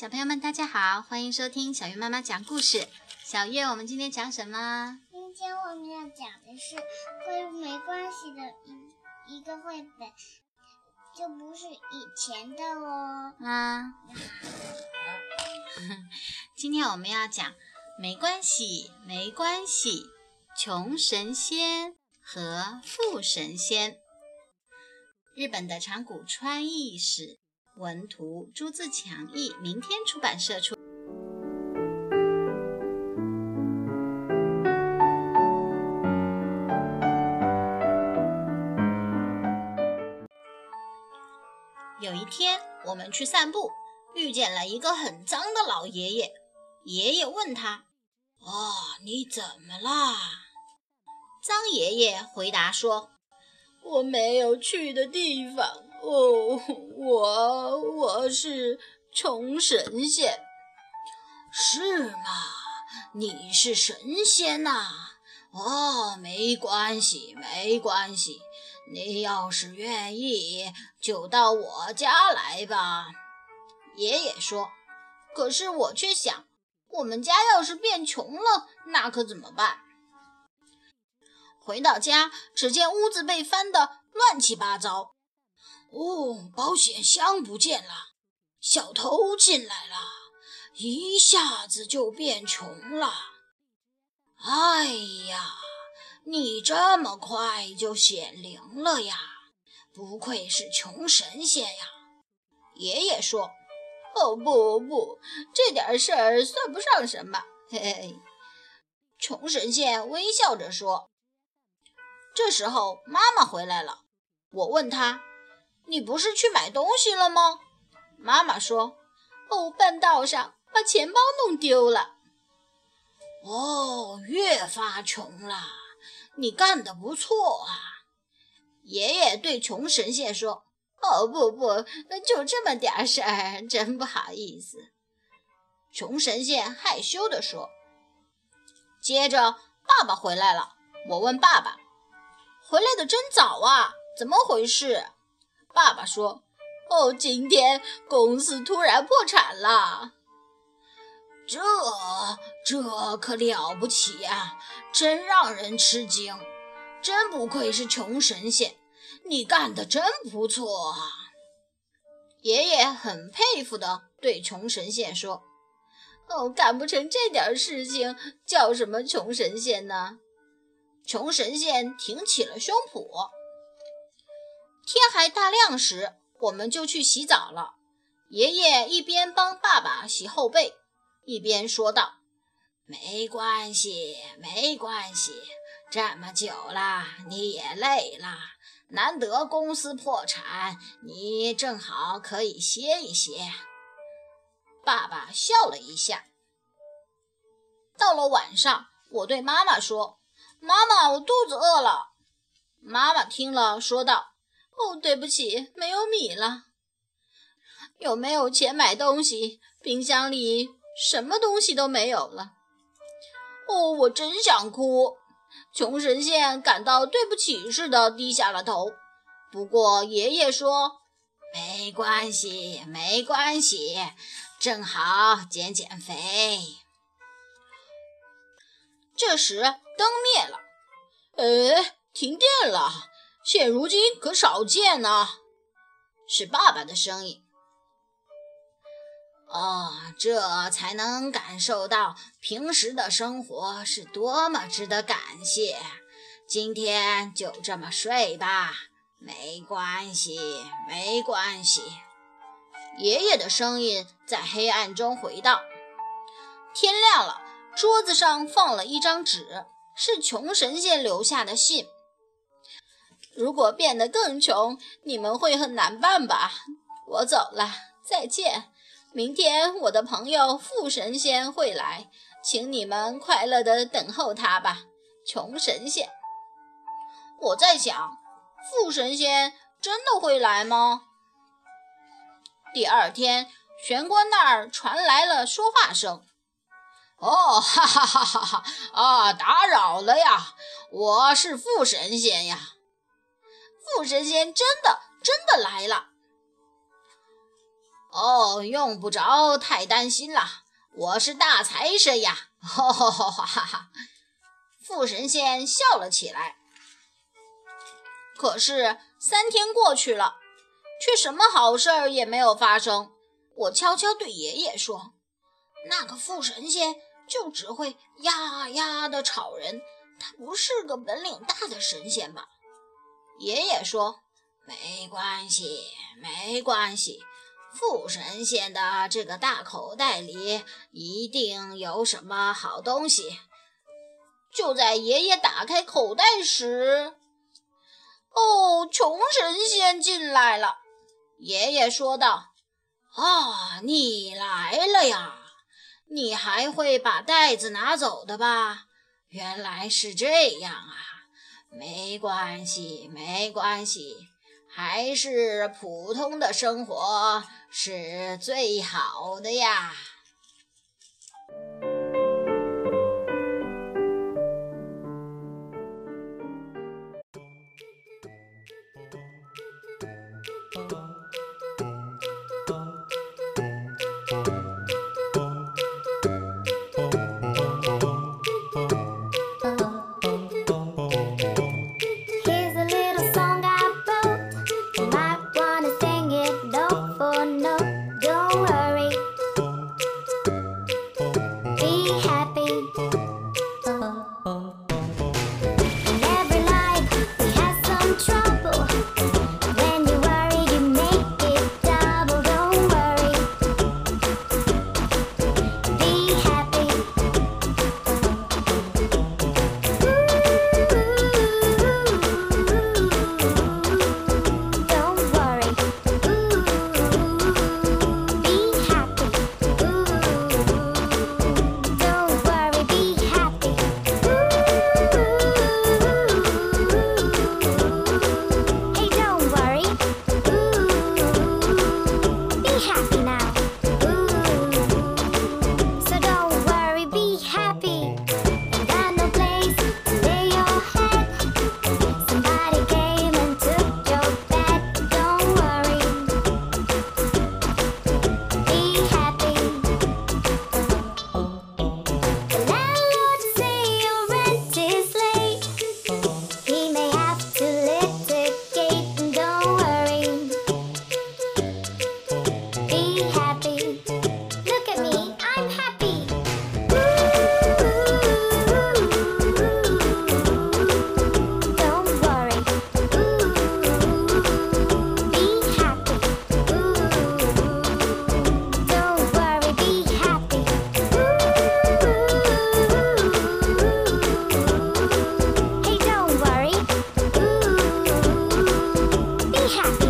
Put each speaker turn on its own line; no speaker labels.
小朋友们，大家好，欢迎收听小月妈妈讲故事。小月，我们今天讲什么？
今天我们要讲的是关于没关系的一一个绘本，就不是以前的哦。
啊，今天我们要讲没关系，没关系，穷神仙和富神仙。日本的长谷川义史。文图朱自强译，明天出版社出。有一天，我们去散步，遇见了一个很脏的老爷爷。爷爷问他：“
哦，你怎么啦？”
脏爷爷回答说：“
我没有去的地方。”哦，我我是穷神仙，是吗？你是神仙呐？哦，没关系，没关系。你要是愿意，就到我家来吧。
爷爷说。可是我却想，我们家要是变穷了，那可怎么办？回到家，只见屋子被翻得乱七八糟。
哦，保险箱不见了，小偷进来了，一下子就变穷了。哎呀，你这么快就显灵了呀！不愧是穷神仙呀！
爷爷说：“哦，不不，这点事儿算不上什么。”嘿嘿，穷神仙微笑着说。这时候，妈妈回来了，我问她。你不是去买东西了吗？妈妈说：“哦，半道上把钱包弄丢了。”
哦，越发穷了。你干得不错啊！
爷爷对穷神仙说：“哦，不不，就这么点事儿，真不好意思。”穷神仙害羞地说。接着，爸爸回来了。我问爸爸：“回来的真早啊，怎么回事？”爸爸说：“哦，今天公司突然破产了，
这这可了不起呀，真让人吃惊！真不愧是穷神仙，你干得真不错啊！”
爷爷很佩服地对穷神仙说：“哦，干不成这点事情，叫什么穷神仙呢？”穷神仙挺起了胸脯。天还大亮时，我们就去洗澡了。爷爷一边帮爸爸洗后背，一边说道：“
没关系，没关系，这么久了你也累了，难得公司破产，你正好可以歇一歇。”
爸爸笑了一下。到了晚上，我对妈妈说：“妈妈，我肚子饿了。”妈妈听了，说道。哦，对不起，没有米了。有没有钱买东西？冰箱里什么东西都没有了。哦，我真想哭。穷神仙感到对不起似的低下了头。不过爷爷说：“
没关系，没关系，正好减减肥。”
这时灯灭了，呃，停电了。现如今可少见呢，是爸爸的声音。
哦，这才能感受到平时的生活是多么值得感谢。今天就这么睡吧，没关系，没关系。
爷爷的声音在黑暗中回荡。天亮了，桌子上放了一张纸，是穷神仙留下的信。如果变得更穷，你们会很难办吧？我走了，再见。明天我的朋友富神仙会来，请你们快乐地等候他吧。穷神仙，我在想，富神仙真的会来吗？第二天，玄关那儿传来了说话声。
哦，哈哈哈哈哈！啊，打扰了呀，我是富神仙呀。
富神仙真的真的来了！哦，用不着太担心了，我是大财神呀！哈哈哈哈哈！副神仙笑了起来。可是三天过去了，却什么好事儿也没有发生。我悄悄对爷爷说：“那个副神仙就只会呀呀的吵人，他不是个本领大的神仙吧？”爷爷说：“没关系，没关系。”富神仙的这个大口袋里一定有什么好东西。就在爷爷打开口袋时，哦，穷神仙进来了。爷爷说道：“啊，你来了呀！你还会把袋子拿走的吧？原来是这样啊！没关系，没关系。”还是普通的生活是最好的呀。cat.